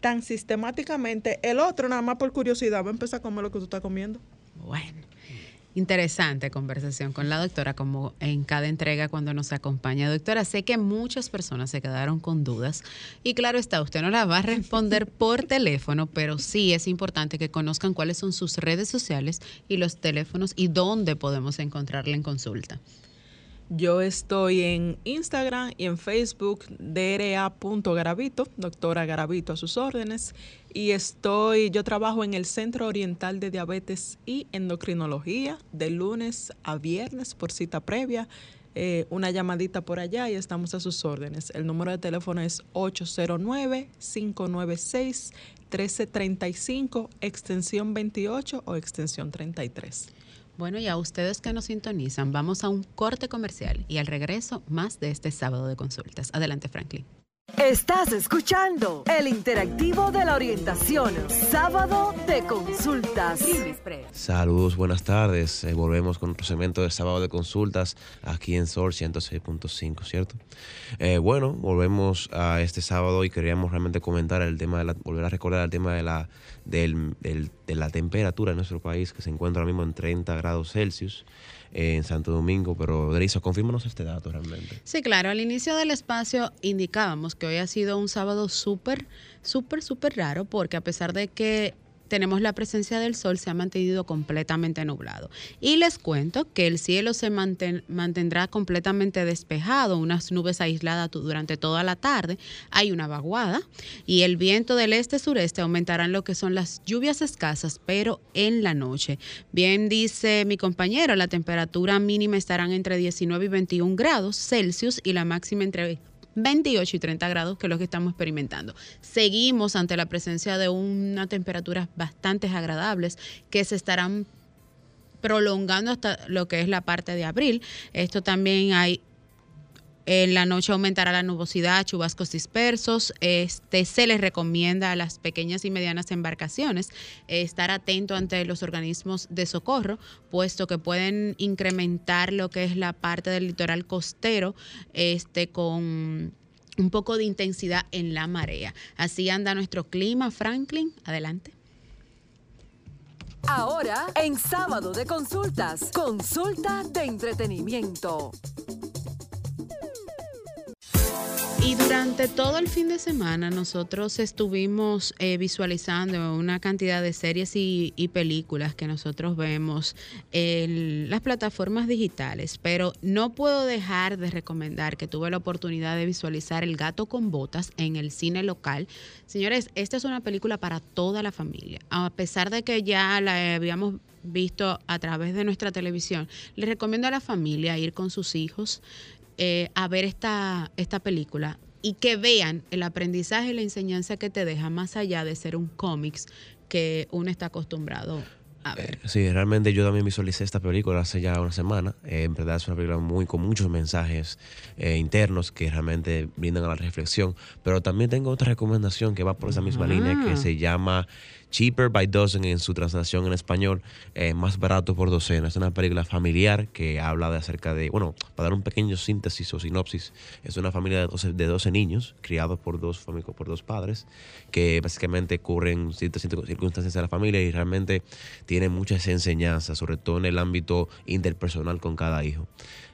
tan sistemáticamente, el otro nada más por curiosidad va a empezar a comer lo que tú estás comiendo. Bueno. Interesante conversación con la doctora, como en cada entrega cuando nos acompaña. Doctora, sé que muchas personas se quedaron con dudas y claro está, usted no la va a responder por teléfono, pero sí es importante que conozcan cuáles son sus redes sociales y los teléfonos y dónde podemos encontrarla en consulta. Yo estoy en Instagram y en Facebook, dra.garavito, doctora Garavito a sus órdenes. Y estoy, yo trabajo en el Centro Oriental de Diabetes y Endocrinología de lunes a viernes por cita previa. Eh, una llamadita por allá y estamos a sus órdenes. El número de teléfono es 809-596-1335, extensión 28 o extensión 33. Bueno, y a ustedes que nos sintonizan, vamos a un corte comercial y al regreso más de este sábado de consultas. Adelante, Franklin. Estás escuchando el interactivo de la orientación, sábado de consultas. Saludos, buenas tardes. Eh, volvemos con otro segmento de sábado de consultas aquí en Sol 106.5, ¿cierto? Eh, bueno, volvemos a este sábado y queríamos realmente comentar el tema de la, volver a recordar el tema de la, de la temperatura en nuestro país que se encuentra ahora mismo en 30 grados Celsius en Santo Domingo, pero Derisa, confírmanos este dato realmente. Sí, claro, al inicio del espacio indicábamos que hoy ha sido un sábado súper, súper, súper raro, porque a pesar de que tenemos la presencia del sol, se ha mantenido completamente nublado. Y les cuento que el cielo se mantendrá completamente despejado, unas nubes aisladas durante toda la tarde, hay una vaguada y el viento del este-sureste aumentarán lo que son las lluvias escasas, pero en la noche. Bien dice mi compañero, la temperatura mínima estarán entre 19 y 21 grados Celsius y la máxima entre 28 y 30 grados, que es lo que estamos experimentando. Seguimos ante la presencia de unas temperaturas bastante agradables que se estarán prolongando hasta lo que es la parte de abril. Esto también hay en la noche aumentará la nubosidad, chubascos dispersos. Este, se les recomienda a las pequeñas y medianas embarcaciones eh, estar atento ante los organismos de socorro, puesto que pueden incrementar lo que es la parte del litoral costero este, con un poco de intensidad en la marea. Así anda nuestro clima, Franklin. Adelante. Ahora, en sábado de consultas, consulta de entretenimiento. Y durante todo el fin de semana nosotros estuvimos eh, visualizando una cantidad de series y, películas que nosotros vemos en las plataformas digitales, pero no puedo dejar de recomendar que tuve la oportunidad de visualizar El gato con botas en el cine local. Señores, esta es una película para toda la familia. A pesar de que ya la habíamos visto a través de nuestra televisión, les recomiendo a la familia ir con sus hijos. Eh, a ver esta, esta película y que vean el aprendizaje y la enseñanza que te deja más allá de ser un cómics que uno está acostumbrado a ver. Eh, sí, realmente yo también visualicé esta película hace ya una semana. Eh, en verdad es una película muy con muchos mensajes internos que realmente brindan a la reflexión. Pero también tengo otra recomendación que va por esa misma línea que ah. se llama Cheaper by Dozen en su translación en español, eh, más barato por docena. Es una película familiar que habla de acerca de, bueno, para dar un pequeño síntesis o sinopsis, es una familia de 12, de 12 niños criados por dos, por dos padres que básicamente ocurren ciertas circunstancias de la familia y realmente tiene muchas enseñanzas, sobre todo en el ámbito interpersonal con cada hijo.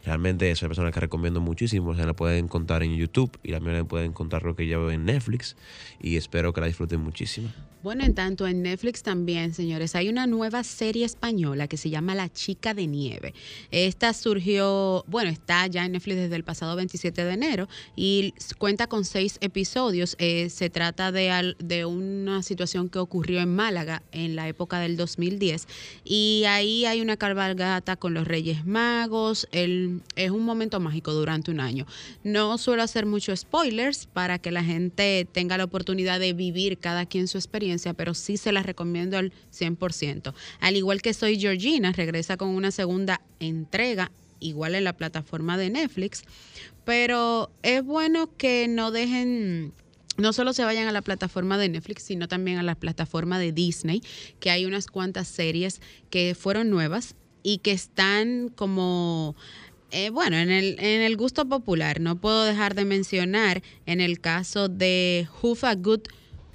Realmente es una persona que recomiendo muchísimo. Se la pueden encontrar en YouTube y también la pueden encontrar lo que llevo en Netflix. Y espero que la disfruten muchísimo. Bueno, en tanto en Netflix también, señores, hay una nueva serie española que se llama La Chica de Nieve. Esta surgió, bueno, está ya en Netflix desde el pasado 27 de enero y cuenta con seis episodios. Eh, se trata de, una situación que ocurrió en Málaga en la época del 2010 y ahí hay una cabalgata con los Reyes Magos. Es un momento mágico durante un año. No suelo hacer muchos spoilers para que la gente tenga la oportunidad de vivir cada quien su experiencia pero sí se las recomiendo al 100%. Al igual que Soy Georgina, regresa con una segunda entrega, igual en la plataforma de Netflix, pero es bueno que no dejen no solo se vayan a la plataforma de Netflix, sino también a la plataforma de Disney, que hay unas cuantas series que fueron nuevas y que están como, eh, bueno, en el, en el gusto popular. No puedo dejar de mencionar en el caso de Hoofa Good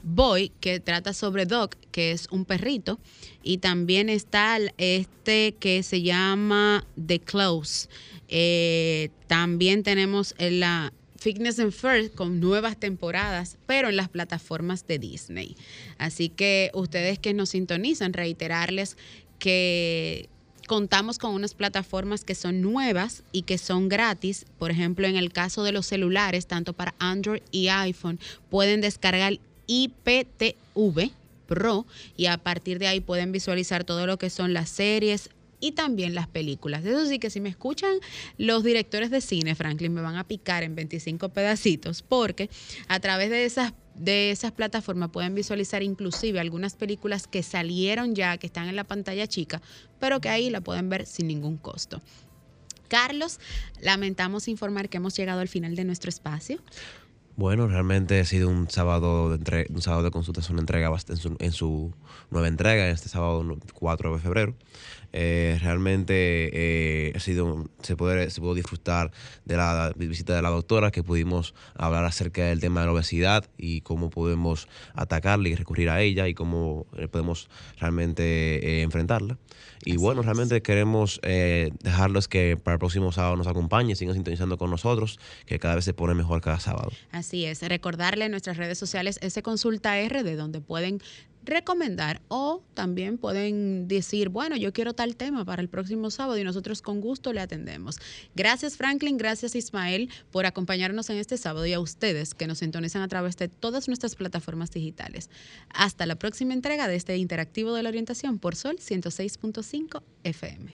Boy, que trata sobre Doc, que es un perrito. Y también está este que se llama The Close. Eh, también tenemos la Fitness and First con nuevas temporadas, pero en las plataformas de Disney. Así que ustedes que nos sintonizan, reiterarles que contamos con unas plataformas que son nuevas y que son gratis. Por ejemplo, en el caso de los celulares, tanto para Android y iPhone, pueden descargar IPTV Pro y a partir de ahí pueden visualizar todo lo que son las series y también las películas. Eso sí que si me escuchan los directores de cine, Franklin, me van a picar en 25 pedacitos porque a través de esas de esas plataformas pueden visualizar inclusive algunas películas que salieron ya, que están en la pantalla chica, pero que ahí la pueden ver sin ningún costo. Carlos, lamentamos informar que hemos llegado al final de nuestro espacio. Bueno, realmente ha sido un sábado de, un sábado de consultación, una entrega en su, en su nueva entrega, en este sábado 4 de febrero. Eh, realmente eh, ha sido, se, puede, se pudo disfrutar de la visita de la doctora, que pudimos hablar acerca del tema de la obesidad y cómo podemos atacarla y recurrir a ella y cómo eh, podemos realmente enfrentarla. Y bueno, realmente queremos dejarlos que para el próximo sábado nos acompañen, sigan sintonizando con nosotros, que cada vez se pone mejor cada sábado. Así es, recordarle en nuestras redes sociales ese consulta R de donde pueden recomendar o también pueden decir, bueno, yo quiero tal tema para el próximo sábado y nosotros con gusto le atendemos. Gracias Franklin, gracias Ismael por acompañarnos en este sábado y a ustedes que nos sintonizan a través de todas nuestras plataformas digitales. Hasta la próxima entrega de este interactivo de la orientación por Sol 106.5 FM.